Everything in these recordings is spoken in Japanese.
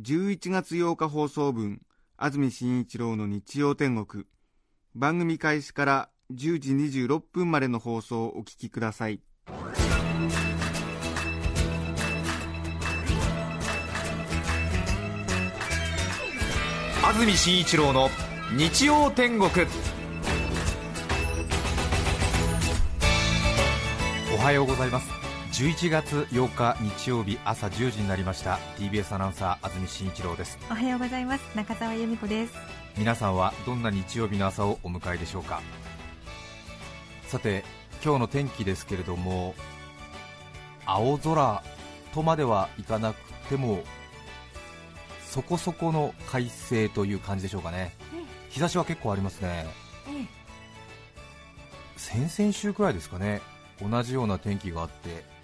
11月8日放送分安住紳一郎の日曜天国。番組開始から10時26分までの放送をお聞きください。安住紳一郎の日曜天国。おはようございます。11月8日日曜日朝10時になりました。TBS アナウンサー安住紳一郎です。おはようございます。中澤由美子です。皆さんはどんな日曜日の朝をお迎えでしょうか？さて今日の天気ですけれども青空とまではいかなくてもそこそこの快晴という感じでしょうかね。日差しは結構ありますね。先々週くらいですかね同じような天気があって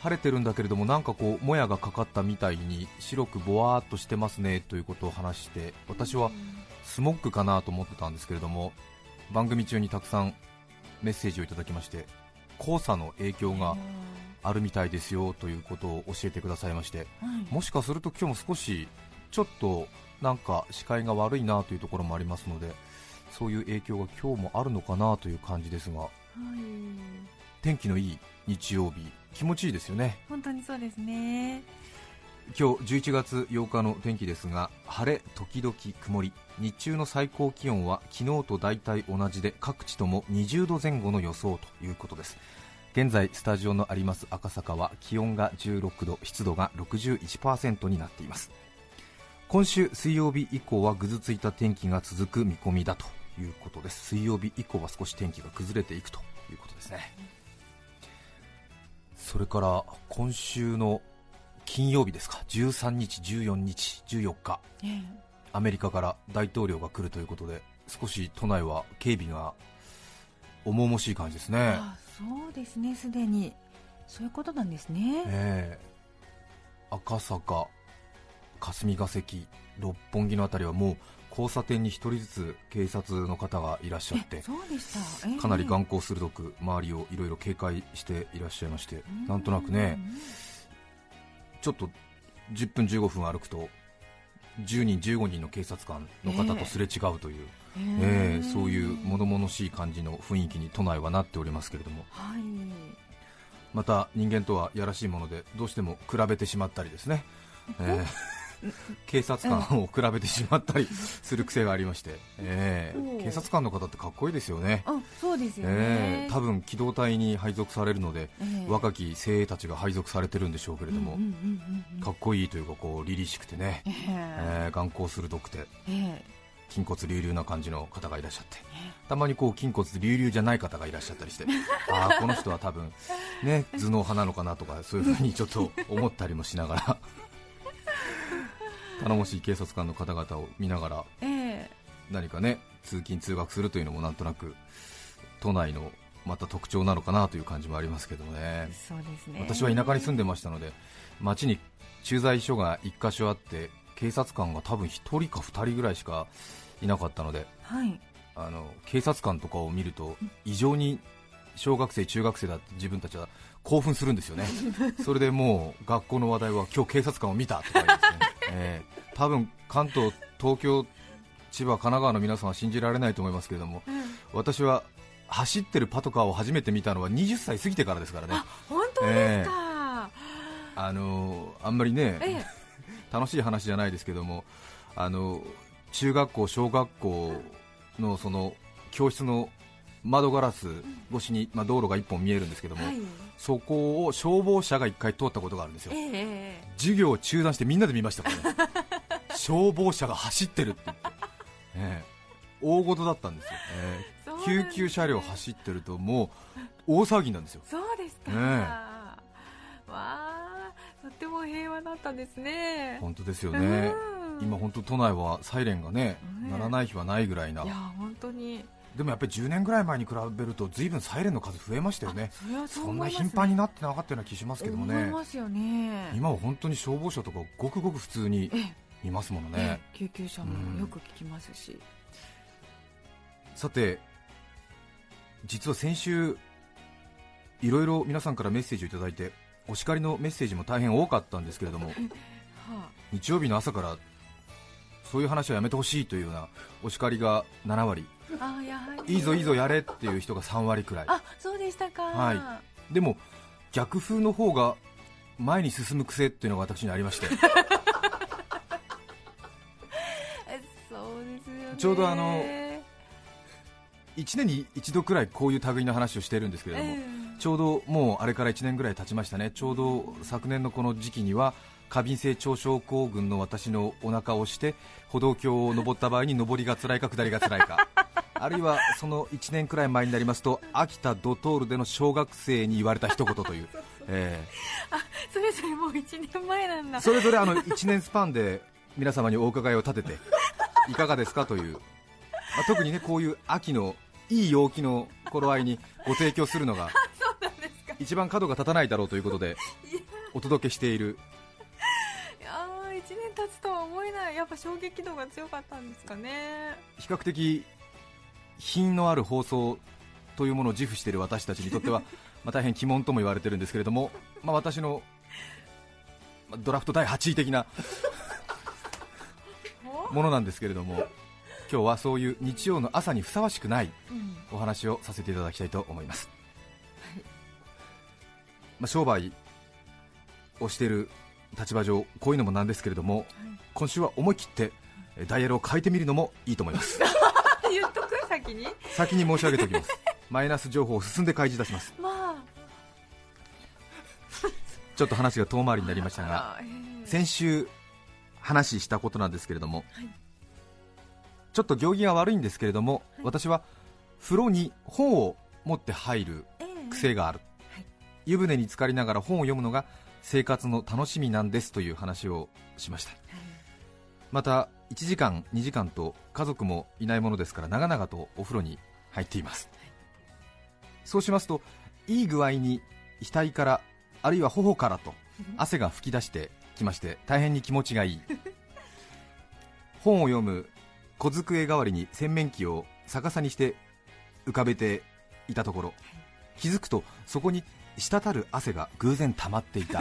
晴れてるんだけれどもなんかこうもやがかかったみたいに白くぼわーっとしてますねということを話して私はスモッグかなと思ってたんですけれども番組中にたくさんメッセージをいただきまして黄砂の影響があるみたいですよということを教えてくださいましてもしかすると今日も少しちょっとなんか視界が悪いなというところもありますのでそういう影響が今日もあるのかなという感じですが天気のいい日曜日気持ちいいですよね。本当にそうですね。今日11月8日の天気ですが晴れ時々曇り。日中の最高気温は昨日と大体同じで各地とも20度前後の予想ということです。現在スタジオのあります赤坂は気温が16度湿度が61%になっています。今週水曜日以降はぐずついた天気が続く見込みだということです。水曜日以降は少し天気が崩れていくということですねそれから今週の金曜日ですか。13日、14日、14日。アメリカから大統領が来るということで少し都内は警備が重々しい感じですね、あそうですね。すでに。そういうことなんですね。ええ。赤坂、霞が関、六本木のあたりはもう交差点に1人ずつ警察の方がいらっしゃってえそうでした、ええかなり眼光鋭く周りをいろいろ警戒していらっしゃいましてなんとなくねちょっと10分15分歩くと10人15人の警察官の方とすれ違うという、うんええそういう物々しい感じの雰囲気に都内はなっておりますけれども。はい。また人間とはやらしいものでどうしても比べてしまったりですね、えー警察官を比べてしまったりする癖がありまして、えー警察官の方ってかっこいいですよね、あそうですよね、えー多分機動隊に配属されるので、ええ。若き精鋭たちが配属されてるんでしょうけれども、かっこいいというかこう凛々しくてね、ええ。えー眼光鋭くてええ。筋骨隆々な感じの方がいらっしゃって。たまにこう筋骨隆々じゃない方がいらっしゃったりして。ああこの人は多分ね頭脳派なのかなとかそういうふうにちょっと思ったりもしながら頼もしい警察官の方々を見ながらええ。何かね通勤通学するというのもなんとなく都内のまた特徴なのかなという感じもありますけどね。そうですね。私は田舎に住んでましたので町に駐在所が1箇所あって警察官が多分1人か2人ぐらいしかいなかったのではい。あの警察官とかを見ると異常に小学生、中学生だって自分たちは興奮するんですよね、それでもう学校の話題は今日警察官を見たとか言うんですね、えー多分関東、東京、千葉、神奈川の皆さんは信じられないと思いますけれども、私は走ってるパトカーを初めて見たのは20歳過ぎてからですからね。本当ですか、あのあんまりね、ええ。楽しい話じゃないですけども、あの中学校、小学校のその教室の窓ガラス越しに、まあ、道路が1本見えるんですけども、はい。そこを消防車が1回通ったことがあるんですよ。え、ええ授業を中断してみんなで見ましたからね、消防車が走ってるって言って、ええ。大事だったんですよ、ええ。そうなんです救急車両走ってるともう大騒ぎなんですよ。そうですか、ねえ。わあとってもも平和だったですね。本当ですよね、うん。今、本当都内はサイレンがね、うん鳴らない日はないぐらいな。いや本当にでもやっぱり10年ぐらい前に比べると、ずいぶんサイレンの数増えましたよね、それはそんな頻繁になってなかったような気しますけどもね、ね。今は本当に消防車とかごくごく普通にええ。見ますものね。え。え救急車もよく聞きますし、さて実は先週いろいろ皆さんからメッセージをいただいてお叱りのメッセージも大変多かったんですけれども。は日曜日の朝からそういう話はやめてほしいというようなお叱りが7割いいぞいいぞやれっていう人が3割くらい。あそうでしたか。はでも逆風の方が前に進む癖っていうのが私にありまして。えそうですよね。ちょうどあの1年に1度くらいこういう類の話をしてるんですけれども、えちょうどもうあれから1年ぐらい経ちましたね、ちょうど昨年のこの時期には過敏性腸症候群の私のお腹を押して歩道橋を登った場合に上りが辛いか下りが辛いかあるいはその1年くらい前になりますと秋田ドトールでの小学生に言われた一言という、えそれぞれもう1年前なんだ。ーそれぞれあの1年スパンで皆様にお伺いを立てていかがですかという、まあ特にねこういう秋のいい陽気の頃合いにご提供するのが 一番角が立たないだろうということでお届けしている。いやー1年経つとは思えない。やっぱ衝撃度が強かったんですかね。比較的品のある放送というものを自負している私たちにとっては、まあ、大変鬼門とも言われてるんですけれども、まあ、私のまあドラフト第8位的な ものなんですけれども今日はそういう日曜の朝にふさわしくないうん。お話をさせていただきたいと思います、まあ、商売をしている立場上こういうのもなんですけれども、今週は思い切ってえダイヤルを変えてみるのもいいと思います 先に？先に申し上げておきます。マイナス情報を進んで開示いたします。まあ。ちょっと話が遠回りになりましたが先週話したことなんですけれども、はい。ちょっと行儀が悪いんですけれども、はい。私は風呂に本を持って入るええ。癖がある、はい。湯船に浸かりながら本を読むのが生活の楽しみなんですという話をしました。また1時間2時間と家族もいないものですから長々とお風呂に入っています、そうしますといい具合に額からあるいは頬からと汗が噴き出してきまして大変に気持ちがいい。本を読む小机代わりに洗面器を逆さにして浮かべていたところ。気づくとそこに滴る汗が偶然溜まっていた。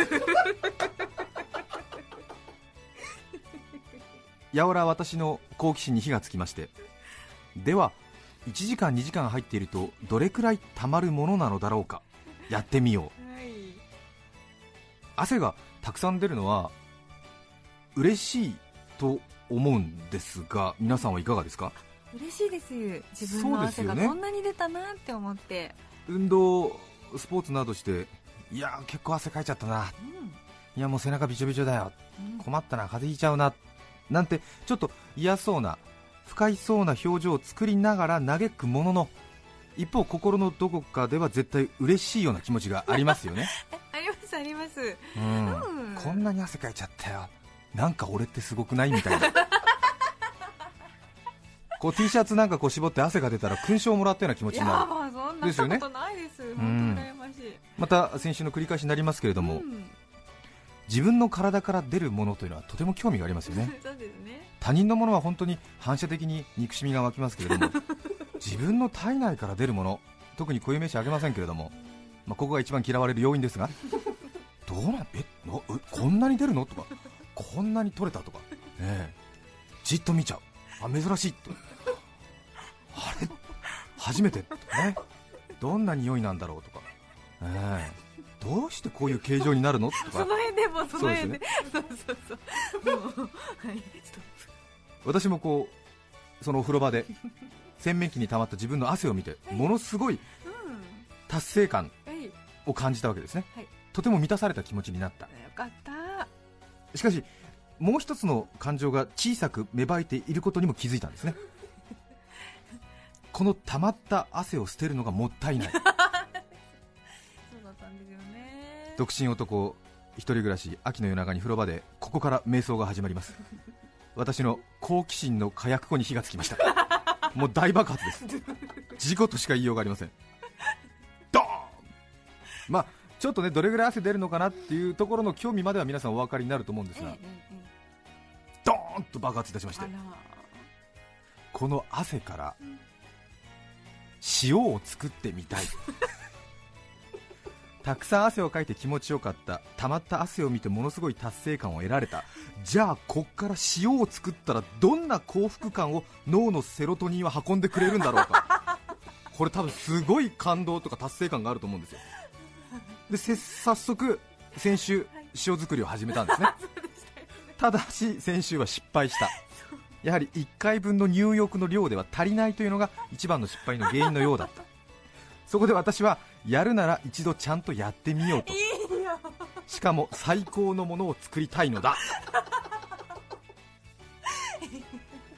やおら私の好奇心に火がつきまして。では1時間2時間入っているとどれくらい溜まるものなのだろうか。やってみよう。はい。汗がたくさん出るのは嬉しいと思うんですが皆さんはいかがですか？嬉しいです。自分の汗がこんなに出たなって思って。運動スポーツなどしていやー結構汗かいちゃったな。うん。いやもう背中びちょびちょだよ。うん。困ったな。風邪ひいちゃうななんてちょっと嫌そうな不快そうな表情を作りながら嘆くものの一方心のどこかでは絶対嬉しいような気持ちがありますよね、ありますあります。うん。うん。こんなに汗かいちゃったよなんか俺ってすごくないみたいな。こう T シャツなんかこう絞って汗が出たら勲章をもらったような気持ちになる。まあそんなですよねことないです。ん本当羨ましい。また先週の繰り返しになりますけれども、うん自分の体から出るものというのはとても興味がありますよね。そうですね。他人のものは本当に反射的に憎しみが湧きますけれども 自分の体内から出るもの特に固有名詞あげませんけれども、まあ、ここが一番嫌われる要因ですが どうなんえなえこんなに出るの？とかこんなに取れたとか、ねえ、じっと見ちゃう。あ珍しい。と。あれ？初めて。とかね。どんな匂いなんだろう？とか、ええどうしてこういう形状になるの？とか。その辺でもうその辺で。うそうそうもうはい。私もこうそのお風呂場で洗面器に溜まった自分の汗を見てものすごいうん。達成感を感じたわけですね、はい。とても満たされた気持ちになった。かった。しかしもう一つの感情が小さく芽生えていることにも気づいたんですね。この溜まった汗を捨てるのがもったいない。そうだったんですよね独身男一人暮らし秋の夜長に風呂場でここから瞑想が始まります。私の好奇心の火薬庫に火がつきました。もう大爆発です。事故としか言いようがありません。ドーン！まあちょっとねどれぐらい汗出るのかなっていうところの興味までは皆さんお分かりになると思うんですが、ドーンと爆発いたしましてこの汗から塩を作ってみたいたくさん汗をかいて気持ちよかった。溜まった汗を見てものすごい達成感を得られた。じゃあこっから塩を作ったらどんな幸福感を脳のセロトニンは運んでくれるんだろうか。これ多分すごい感動とか達成感があると思うんですよ。でせ早速先週塩作りを始めたんですね。ただし先週は失敗した。やはり1回分の入浴の量では足りないというのが一番の失敗の原因のようだったそこで私はやるなら一度ちゃんとやってみようと。いいよ。しかも最高のものを作りたいのだ。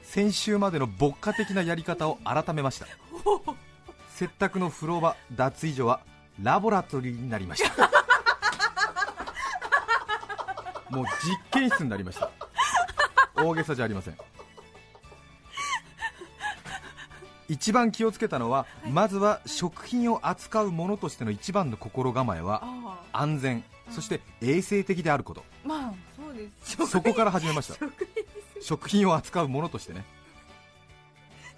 先週までの牧歌的なやり方を改めました。接客の風呂場脱衣所はラボラトリーになりました。もう実験室になりました。大げさじゃありません一番気をつけたのは、まずは食品を扱うものとしての一番の心構えは安全そして衛生的であること。まあそうですそこから始めました。食品を扱うものとしてね。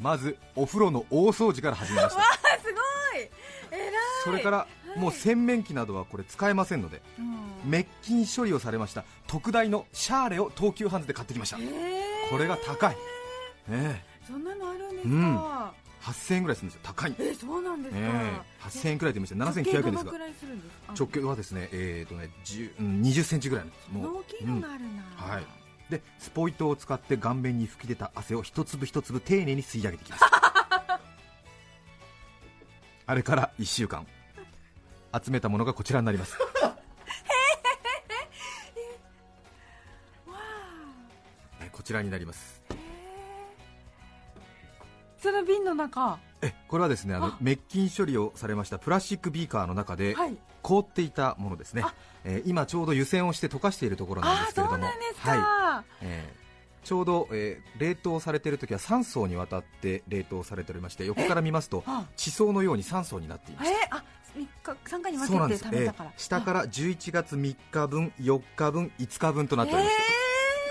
まずお風呂の大掃除から始めました。あすごい。偉い。それからもう洗面器などはこれ使えませんのでうん。滅菌処理をされました。特大のシャーレを東急ハンズで買ってきました。へえこれが高い、えそんなのあるんですうん8000円ぐらいするんですよ。高い、えそうなんですか、え。え8000円くらいで見ました7900円ですか？直径はですねえーとね10うん20センチぐらいなんです。もう。大きいのがあるな、はい。でスポイトを使って顔面に吹き出た汗を一粒一粒丁寧に吸い上げてきます。あれから1週間。集めたものがこちらになります。えこちらになりますその瓶の中。えこれはですねあのあ。滅菌処理をされましたプラスチックビーカーの中ではい。凍っていたものですね。あ、えー今ちょうど湯煎をして溶かしているところなんですけれども。はい。えーちょうど、えー冷凍されている時は3層にわたって冷凍されておりまして横から見ますとあ。地層のように3層になっていまえすあ三日三回に分けて食べたから、えー下から11月3日分4日分5日分となっておりまして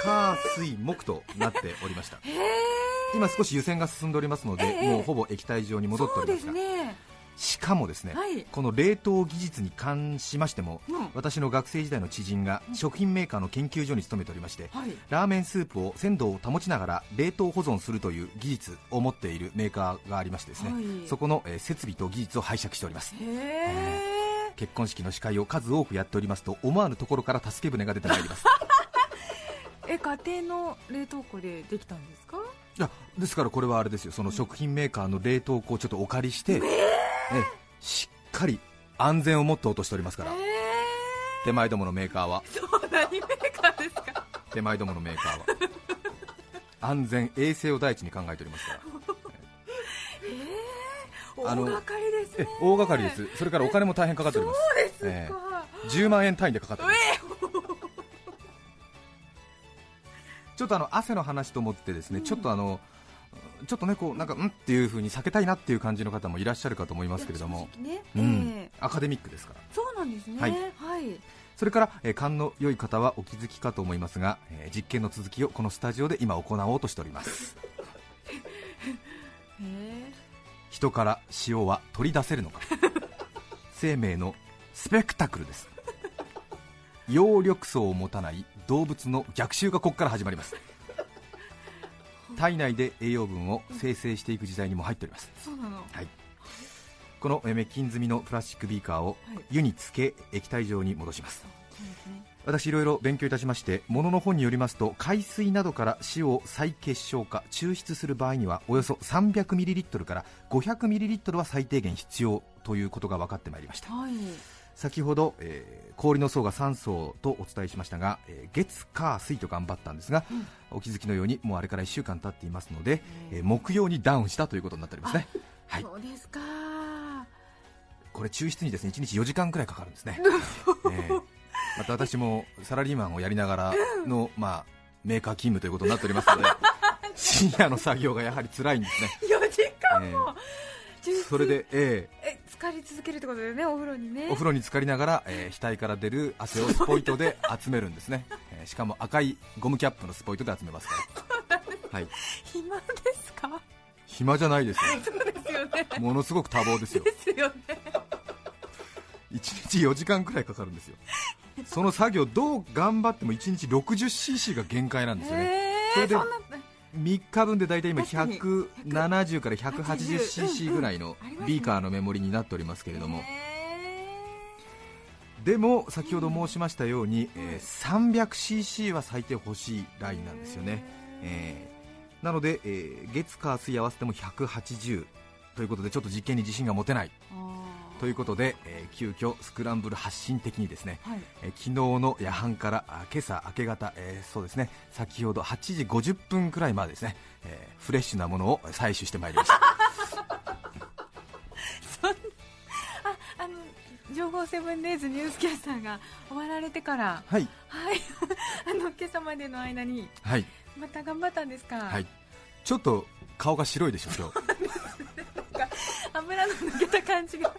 火水木となっておりました。へえ今少し湯煎が進んでおりますので、ええもうほぼ液体状に戻っておりますが。ね。しかもですね、はい。この冷凍技術に関しましても、うん。私の学生時代の知人が食品メーカーの研究所に勤めておりまして、はい。ラーメンスープを鮮度を保ちながら冷凍保存するという技術を持っているメーカーがありましてですね、はい。そこの、えー設備と技術を拝借しております。結婚式の司会を数多くやっておりますと思わぬところから助け舟が出てまいります。え家庭の冷凍庫でできたんですか？いやですからこれはあれですよ。その食品メーカーの冷凍庫をちょっとお借りして、えしっかり安全をもって落としておりますから。手前どものメーカーは。そう何メーカーですか？手前どものメーカーは。安全衛生を第一に考えておりますから。あの大掛かりですえね大掛かりです。それからお金も大変かかっております。そうですか、え10万円単位でかかっておりますちょっとあの汗の話と思ってですね、ちょっとあのちょっとねこうなんかうんっていう風に避けたいなっていう感じの方もいらっしゃるかと思いますけれども、いや正直ね、うん。ええ。アカデミックですから。そうなんですね。ははい。い、それから、えー勘の良い方はお気づきかと思いますが、えー実験の続きをこのスタジオで今行おうとしております。へえ。人から塩は取り出せるのか。生命のスペクタクルです。葉緑素を持たない動物の逆襲がここから始まります。体内で栄養分を生成していく時代にも入っております。そうなの。はい。このえー滅菌済みのプラスチックビーカーをはい。湯につけ液体状に戻します。私いろいろ勉強いたしましてものの本によりますと海水などから塩を再結晶化抽出する場合にはおよそ 300ml から 500ml は最低限必要ということが分かってまいりました。はい先ほど、えー氷の層が3層とお伝えしましたが、えー月火水と頑張ったんですが、お気づきのようにもうあれから1週間経っていますので、えー。木曜にダウンしたということになっておりますね。はい。そうですか。これ抽出にですね1日4時間くらいかかるんですね、えーまた私もサラリーマンをやりながらの、まあ、メーカー勤務ということになっておりますので 深夜の作業がやはり辛いんですね、4時間えも、充実それで、ええ浸かり続けるってことだよねお風呂にね。えお風呂に浸かりながら、えー額から出る汗をスポイトで集めるんですね、えーしかも赤いゴムキャップのスポイトで集めますから、はい、暇ですか？暇じゃないですよ。そうですよね。ものすごく多忙ですよ。ですよね。1日4時間くらいかかるんですよ。その作業どう頑張っても1日 60cc が限界なんですよね。へそれで3日分で大体今確かに。170から 180cc ぐらいのビーカーのメモリになっておりますけれども。へでも先ほど申しましたように、えー 300cc は最低欲しいラインなんですよね、えーなので、えー月火水合わせても180ということでちょっと実験に自信が持てないということで、えー急遽スクランブル発進的にですね、はい。えー昨日の夜半からあ今朝明け方、えーそうですね先ほど8時50分くらいまでですね、えーフレッシュなものを採取してまいりました。ああの情報セブンデイズニュースキャスターが終わられてからはい。はい。あの今朝までの間にはい。また頑張ったんですか？はい。ちょっと顔が白いでしょ今日。油の抜けた感じが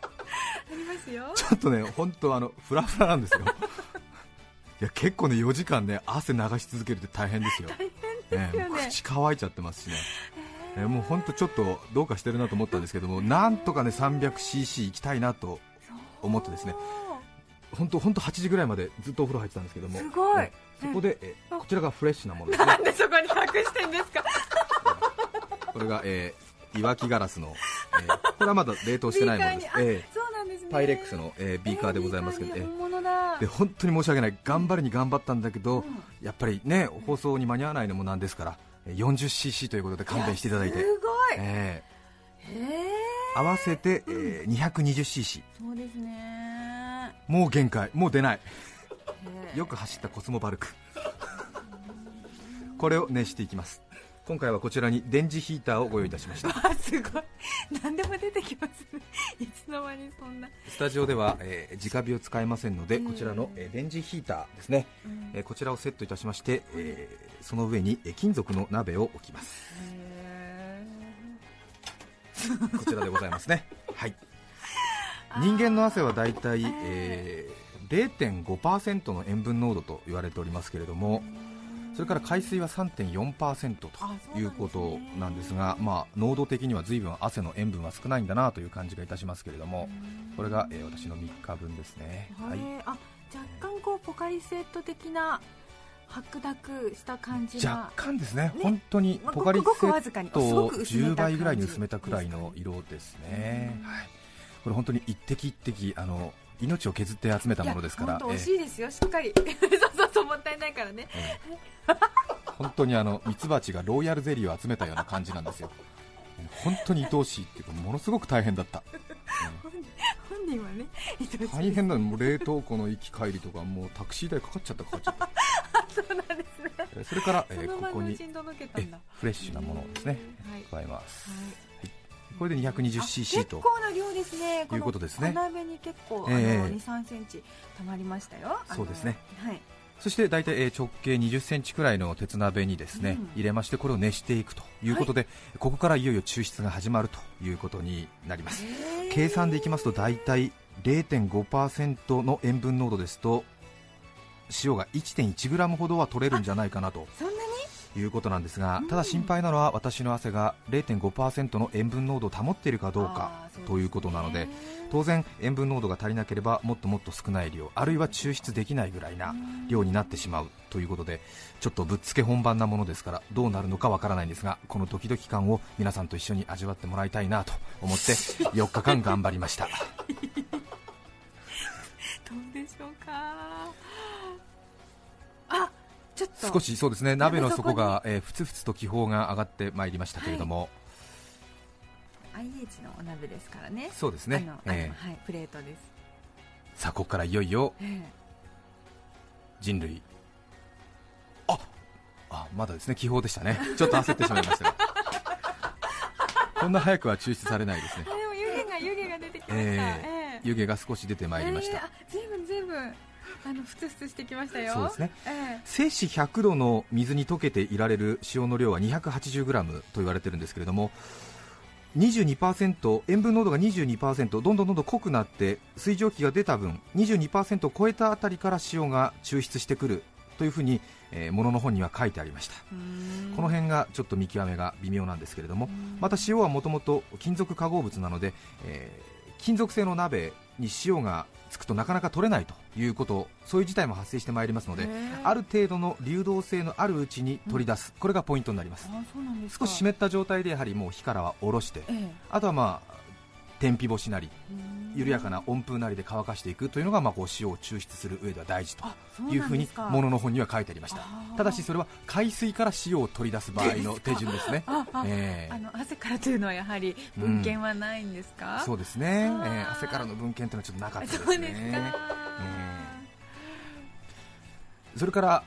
ちょっとね本当あのフラフラなんですよ。いや結構ね4時間ね汗流し続けるって大変ですよ。すよね。ーもう口乾いちゃってますしね、えーもう本当ちょっとどうかしてるなと思ったんですけどもなんとかね 300cc 行きたいなと思ってですね。本当本当8時ぐらいまでずっとお風呂入ってたんですけども。すごい。えーそこで、えこちらがフレッシュなものですね。なんでそこに隠してんですか？これが、えー、いわきガラスの、えーこれはまだ冷凍してないものですパイレックスの、えービーカーでございますけど、えー。で本当に申し訳ない。頑張るに頑張ったんだけど、うん。やっぱりね放送に間に合わないのもなんですからえー 40cc ということで勘弁していただいて。すごい。えー。合わせて、えー 220cc そうですね。もう限界。もう出ない。よく走ったコスモバルク。これを熱していきます今回はこちらに電磁ヒーターをご用意いたしました。あすごい。何でも出てきますね。いつの間にそんな、スタジオでは、えー直火を使えませんのでうん。こちらの、えー電磁ヒーターですね、えーこちらをセットいたしまして、えーその上に、えー金属の鍋を置きます。へこちらでございますね。はい。人間の汗はだいたい、えー。0.5%の塩分濃度と言われておりますけれどもそれから海水は3.4%ということなんですがまあ、濃度的には随分汗の塩分は少ないんだなという感じがいたしますけれどもこれが、えー私の3日分ですね、ははい。い、あ若干こうポカリスエット的な白濁した感じが。若干ですね。ね。本当にまあポカリスエットをすごく薄め10た倍ぐらいに薄めたくらいの色ですね。うん。はい、これ本当に一滴一滴あの命を削って集めたものですから。いや本当美味えしいですよ、しっかり。そうそうそうもったいないからね。え え本当にあのミツバチがロイヤルゼリーを集めたような感じなんですよ。本当に愛おしいっていうかものすごく大変だった、本人はね大変なのもう冷凍庫の行き帰りとかもうタクシー代かかっちゃったかかっちゃった。そうなんですね。えーそれから、えそーここにフレッシュなものをですねはい。加えます。はいこれであ 220cc 結と構な量ですね。いうことですね。鍋に結構、ええ。あの2、3センチ溜まりましたよ。そうですね。はい。そして大体えー直径20センチくらいの鉄鍋にですね、うん。入れましてこれを熱していくということで、ここからいよいよ抽出が始まるということになります。計算でいきますと大体0.5%の塩分濃度ですと塩が 1.1g ほどは取れるんじゃないかなと。そいうことなんですがうん。ただ心配なのは私の汗が0.5%の塩分濃度を保っているかどうかということなので当然塩分濃度が足りなければもっともっと少ない量あるいは抽出できないぐらいな量になってしまうということでちょっとぶっつけ本番なものですからどうなるのかわからないんですがこのドキドキ感を皆さんと一緒に味わってもらいたいなと思って 4日間頑張りました。どうでしょうか。あ少しそうですね。鍋の底鍋が、えーふつふつと気泡が上がってまいりましたけれども、IH のお鍋ですからね。そうですね。えはいプレートです、ーさあここからいよいよえ人類。ああまだですね。気泡でしたね。ちょっと焦ってしまいましたが。こんな早くは抽出されないですね。でも湯気が湯気が出てきました、えええ。湯気が少し出てまいりました、ええあ随分随分 あのふつふつしてきましたよ。そうですね。え摂氏100度の水に溶けていられる塩の量は 280g と言われてるんですけれども22%塩分濃度が22%どんどんどんどん濃くなって水蒸気が出た分22%を超えたあたりから塩が抽出してくるというふうに、えー、ものの本には書いてありました。この辺がちょっと見極めが微妙なんですけれどもうん。また塩はもともと金属化合物なので、えー金属製の鍋に塩がつくとなかなか取れないということそういう事態も発生してまいりますのである程度の流動性のあるうちに取り出す、これがポイントになります。少し湿った状態でやはりもう火からは下ろしてええ。あとはまあ天日干しなり緩やかな温風なりで乾かしていくというのがまあこう塩を抽出する上では大事というふうにものの本には書いてありました。ただしそれは海水から塩を取り出す場合の手順ですね。ええ。あの汗からというのはやはり文献はないんですか、そうですね、えあー。ー汗からの文献というのはちょっとなかったですね。そうですか、それから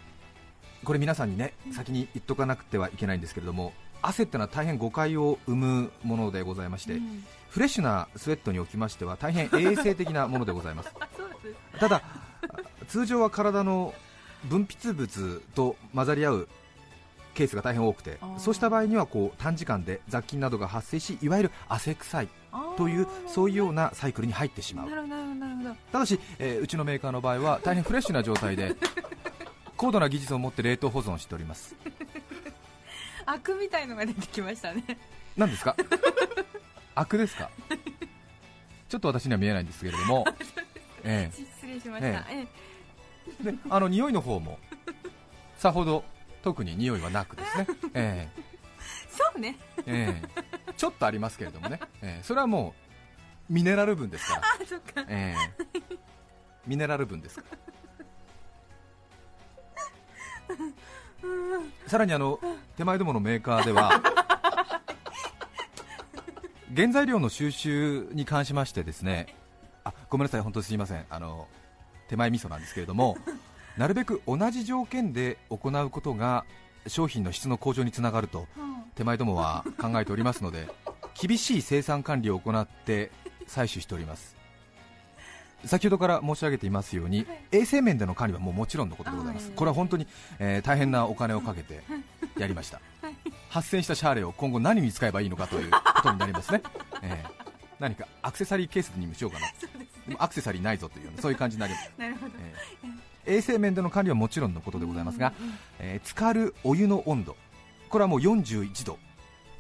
これ皆さんにね先に言っとかなくてはいけないんですけれども汗ってのは大変誤解を生むものでございまして、うん。フレッシュなスウェットにおきましては大変衛生的なものでございます。ただ通常は体の分泌物と混ざり合うケースが大変多くてそうした場合にはこう短時間で雑菌などが発生しいわゆる汗臭いというそういうようなサイクルに入ってしまう。ただし、えーうちのメーカーの場合は大変フレッシュな状態で高度な技術を持って冷凍保存しておりますアクみたいのが出てきましたね。何ですか？アクですか？ちょっと私には見えないんですけれども、え失礼しました、ええ。えであの匂いの方もさほど特に匂いはなくですね、ええ。そうね。えええ。ちょっとありますけれどもね、ええ。それはもうミネラル分ですから、あそっか。ええ。ミネラル分ですからさらにあの手前どものメーカーでは原材料の収集に関しましてですねあごめんなさい本当にすいません。あの手前味噌なんですけれどもなるべく同じ条件で行うことが商品の質の向上につながると手前どもは考えておりますので厳しい生産管理を行って採取しております。先ほどから申し上げていますように、衛生面での管理はもうもちろんのことでございます。これは本当に、えー大変なお金をかけてやりました。発生したシャーレを今後何に使えばいいのかということになりますね、えー何かアクセサリーケースにもしようかな。そうですでもアクセサリーないぞというそういう感じになります、なるほど。えー衛生面での管理はもちろんのことでございますが、えー浸かるお湯の温度。これはもう41度。あ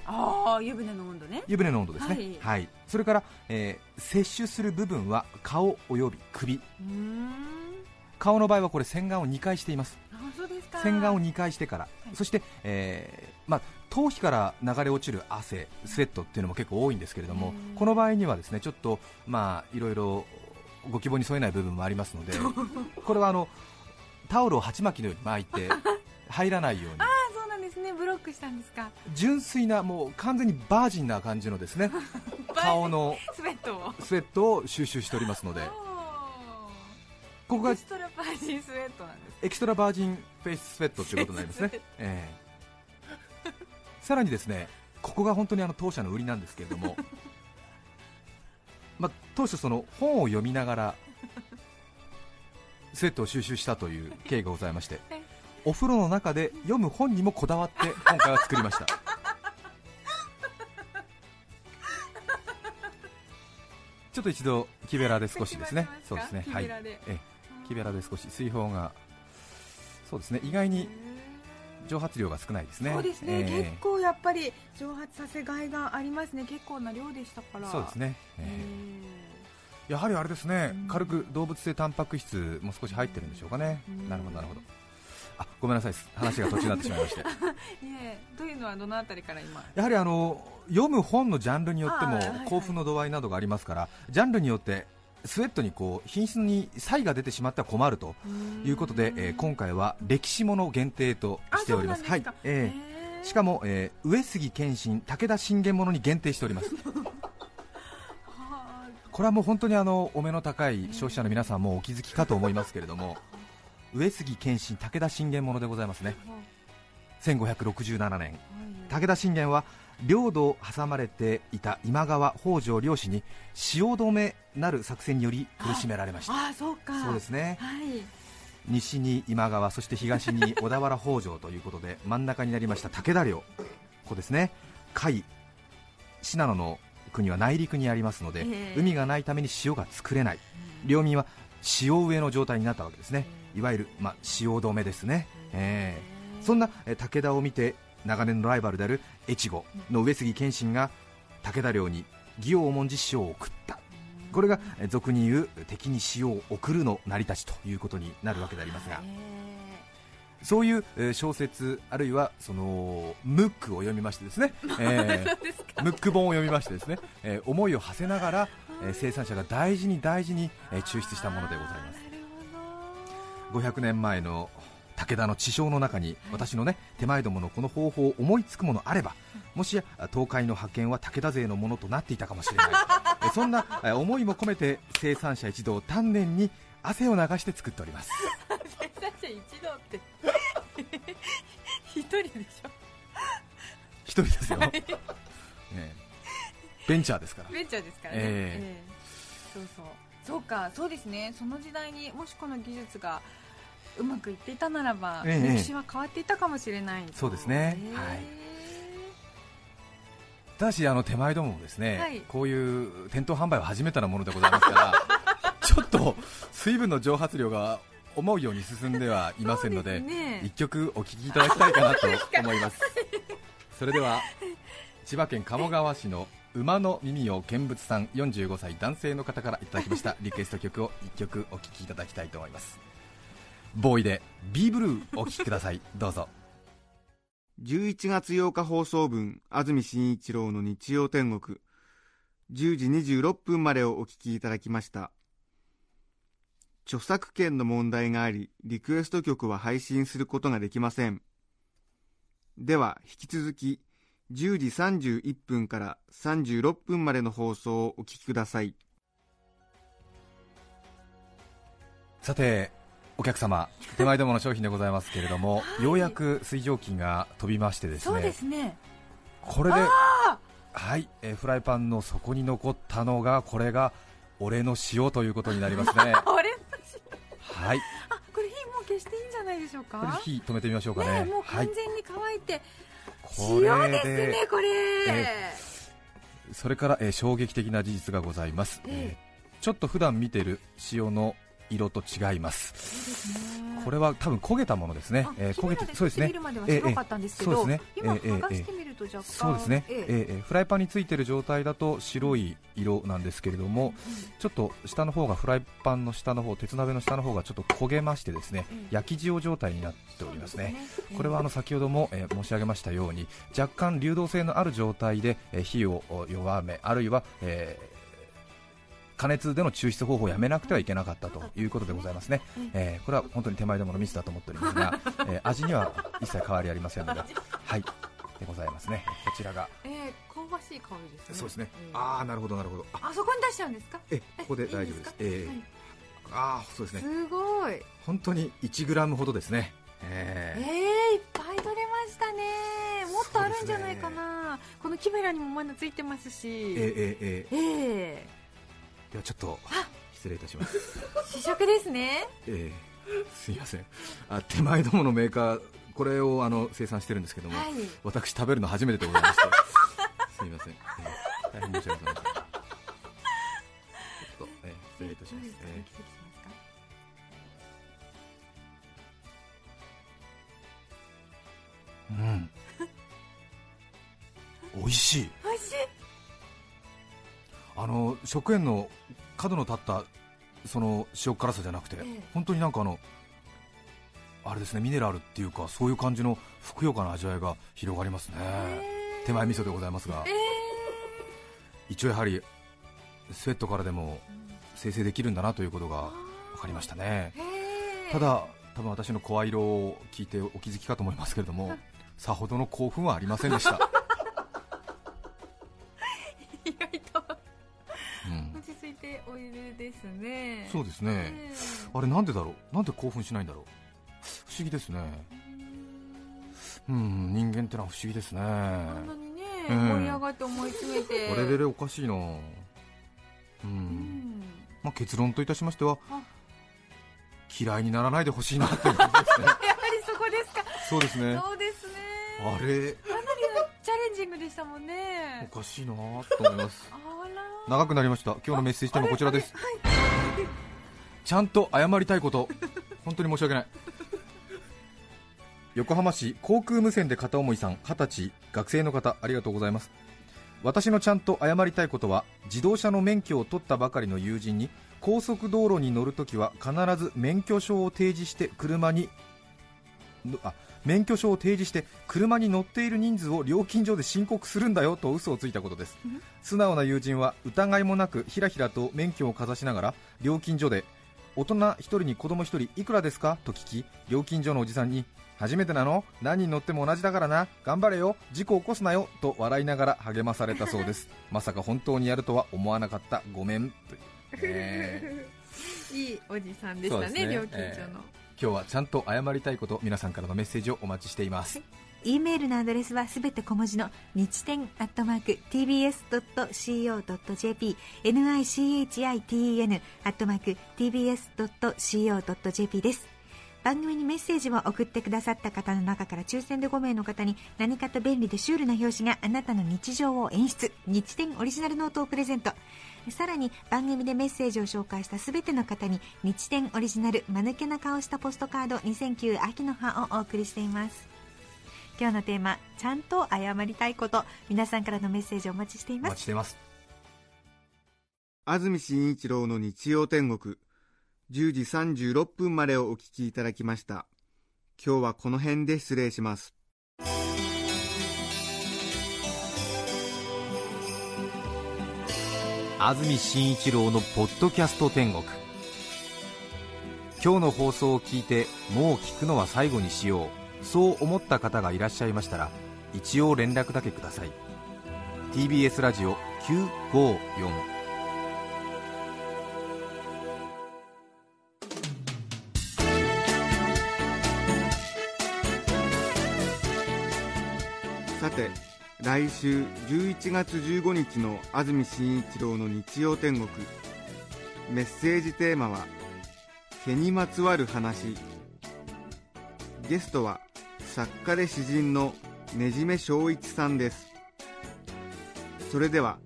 あ湯船の温度ね。湯船の温度ですね、はい。それから、えー摂取する部分は顔および首。顔の場合はこれ洗顔を2回しています。あそうですか。洗顔を2回してから、い。そして、えーまあ、頭皮から流れ落ちる汗スウェットっていうのも結構多いんですけれどもうんこの場合にはですねちょっとまあいろいろご希望に添えない部分もありますので これはあのタオルを鉢巻きのように巻いて入らないようにブロックしたんですか？純粋なもう完全にバージンな感じのですね。顔のスウェットを。スウェットを収集しておりますので。ここがエクストラバージンスウェットなんですエキストラバージンフェイススウェットということになりますね。ええ。さらにですねここが本当にあの当社の売りなんですけれども、まあ、当初、その本を読みながらスウェットを収集したという経緯がございまして。はいお風呂の中で読む本にもこだわって 今回は作りました。ちょっと一度木べらで少しですね。そうですね。はい。木べらで。ええ。木べらで少し。水泡がそうですね。意外に蒸発量が少ないですね。そうですね、ええ。結構やっぱり蒸発させがいがありますね。結構な量でしたから。そうですね、ええ。えやはりあれですね、うん。軽く動物性タンパク質も少し入ってるんでしょうかね、うん。なるほどなるほどあごめんなさい話が途中になってしまいまして。え いえというのはどのあたりから今？やはりあの読む本のジャンルによっても興奮の度合いなどがありますから、ジャンルによってスウェットにこう品質に差異が出てしまっては困るということで、えー今回は歴史もの限定としております。はい、えーしかも、えー上杉謙信、武田信玄ものに限定しております。これはもう本当にあのお目の高い消費者の皆さんもお気づきかと思いますけれども、上杉謙信、武田信玄ものでございますね。1567年、武田信玄は領土を挟まれていた今川北条両氏に汐留なる作戦により苦しめられました。ああそうか。そうですね。はい。西に今川そして東に 小田原北条ということで真ん中になりました武田領。ここですね。甲斐信濃の国は内陸にありますので、ええ。海がないために塩が作れない。領民は塩植えの状態になったわけですねいわゆる、まあ、塩止めですね、ええ。そんなえー武田を見て長年のライバルである越後の上杉謙信が武田領に義を重んじ塩を送った。これがえー俗に言う敵に塩を送るの成り立ちということになるわけでありますが。そういうえー小説あるいはそのムックを読みましてですね、えームック本を読みましてですね、えー思いを馳せながら、えー生産者が大事に大事に、えー抽出したものでございます500年前の武田の地匠の中に私のね手前どものこの方法を思いつくものあればもしや東海の派遣は武田勢のものとなっていたかもしれない。えそんなえ思いも込めて生産者一同丹念に汗を流して作っております。生産者一同って。一人でしょ。一人ですよ、ええ。ベンチャーですから。ベンチャーですからね、ええ。そうそうそうかそうですね。その時代にもしこの技術がうまくいっていたならば、ええ歴史は変わっていたかもしれない。そうですね。へえはい。ただしあの手前どももですね、はい。こういう店頭販売を始めたものでございますから ちょっと水分の蒸発量が思うように進んではいませんのでね。一曲お聴きいただきたいかなと思います。それでは千葉県鴨川市の馬の耳を見物さん45歳男性の方からいただきました。リクエスト曲を一曲お聴きいただきたいと思います。ボーイで B ブルーお聴きください。どうぞ。11月8日放送分安住紳一郎の日曜天国。10時26分までをお聞きいただきました。著作権の問題がありリクエスト曲は配信することができません。では引き続き10時31分から36分までの放送をお聞きください。さてお客様 手前どもの商品でございますけれども、ようやく水蒸気が飛びましてですそうでねすね。これであはい、えーフライパンの底に残ったのがこれが俺の塩ということになりますね。ああれはい。あこれ火もう消していいんじゃないでしょうか？これ火止めてみましょうかね。ねもうはい。完全に乾いて、これ塩ですねこれ、えそれから、えー衝撃的な事実がございます、ええ。えーちょっと普段見てる塩の色と違います。ね。これは多分焦げたものですね。あ、えー焦げててそうですね。白かったんですけど、ええそうですね。今ええ剥がしてみると若干、そうですね、ええフライパンについてる状態だと白い色なんですけれども、ちょっと下の方がフライパンの下の方鉄鍋の下の方がちょっと焦げましてですね、ええ焼き塩状態になっておりますね。これはあの先ほども、えー申し上げましたように若干流動性のある状態で、えー火をお弱めあるいは、えー加熱での抽出方法をやめなくてはいけなかったということでございますね、えーこれは本当に手前どものミスだと思っておりますが、えー味には一切変わりありませんので、はい、でございますね、こちらが、ええ香ばしい香りですね。そうですね。ええ、ああ、なるほど、なるほど、あ。あそこに出しちゃうんですか？えここで大丈夫です、い。えー。ああ、そうですね、すごい。本当に1グラムほどですね、えええいっぱい取れましたね。もっとあるんじゃないかな、この木べらにもまだついてますし。ー、えー、えー、えええー、ではちょっと失礼いたします。試食ですね。えー。すいません。あ手前どものメーカーこれをあの生産してるんですけども、はい。私食べるの初めてでございまして。すいません、えー大変申し訳ございません。ちょっと、えー失礼いたします、うん。美味しい。美味しい。あの食塩の角の立ったその塩辛さじゃなくて、ええ。本当になんかあのあれですねミネラルっていうかそういう感じのふくよかな味わいが広がりますね、手前味噌でございますが、え一応やはりスウェットからでも生成できるんだなということが分かりましたね。えええただ多分私の声色を聞いてお気づきかと思いますけれども さほどの興奮はありませんでした、意外と。うん。落ち着いておいるですね。そうですね、えあれなんでだろう？なんで興奮しないんだろう？不思議ですね。うん人間ってのは不思議ですね。えあんなにね、うん。盛り上がって思い詰めて。あれれれおかしいな。ううん。んまあ、結論といたしましてはあ。嫌いにならないでほしいなという感じですね。やはりそこですか。そうですね。そうですね。あれ？かなりのチャレンジングでしたもんね。おかしいなと思います。長くなりました。今日のメッセージテーマこちらです。はい。ちゃんと謝りたいこと。本当に申し訳ない横浜市航空無線で片思いさん20歳学生の方ありがとうございます。私のちゃんと謝りたいことは自動車の免許を取ったばかりの友人に高速道路に乗るときは必ず免許証を提示して車にあ免許証を提示して車に乗っている人数を料金所で申告するんだよと嘘をついたことです。素直な友人は疑いもなくひらひらと免許をかざしながら料金所で大人1人に子供1人いくらですか？と聞き料金所のおじさんに初めてなの？何人乗っても同じだからな。頑張れよ。事故起こすなよ。と笑いながら励まされたそうです。まさか本当にやるとは思わなかった。ごめん。という、ね いいおじさんでしたねね。料金所の、え今日はちゃんと謝りたいこと皆さんからのメッセージをお待ちしています。E メールのアドレスはすべて小文字の日天アットマーク tbs.co.jp nichiten アットマーク tbs.co.jp です番組にメッセージを送ってくださった方の中から抽選で5名の方に何かと便利でシュールな表紙があなたの日常を演出。日天オリジナルノートをプレゼント。さらに番組でメッセージを紹介したすべての方に日天オリジナル間抜けな顔したポストカード2009秋の葉をお送りしています。今日のテーマちゃんと謝りたいこと。皆さんからのメッセージをお待ちしています。待ちしています。安住紳一郎の日曜天国。10時36分までをお聞きいただきました。今日はこの辺で失礼します。安住紳一郎のポッドキャスト天国。今日の放送を聞いてもう聞くのは最後にしよう。そう思った方がいらっしゃいましたら一応連絡だけください。TBS ラジオ954て来週11月15日の安住紳一郎の日曜天国。メッセージテーマは「毛にまつわる話」ゲストは作家で詩人のねじめ正一さんです。それでは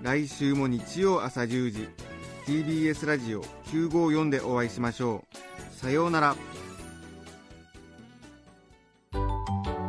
来週も日曜朝10時 TBS ラジオ954でお会いしましょう。さようなら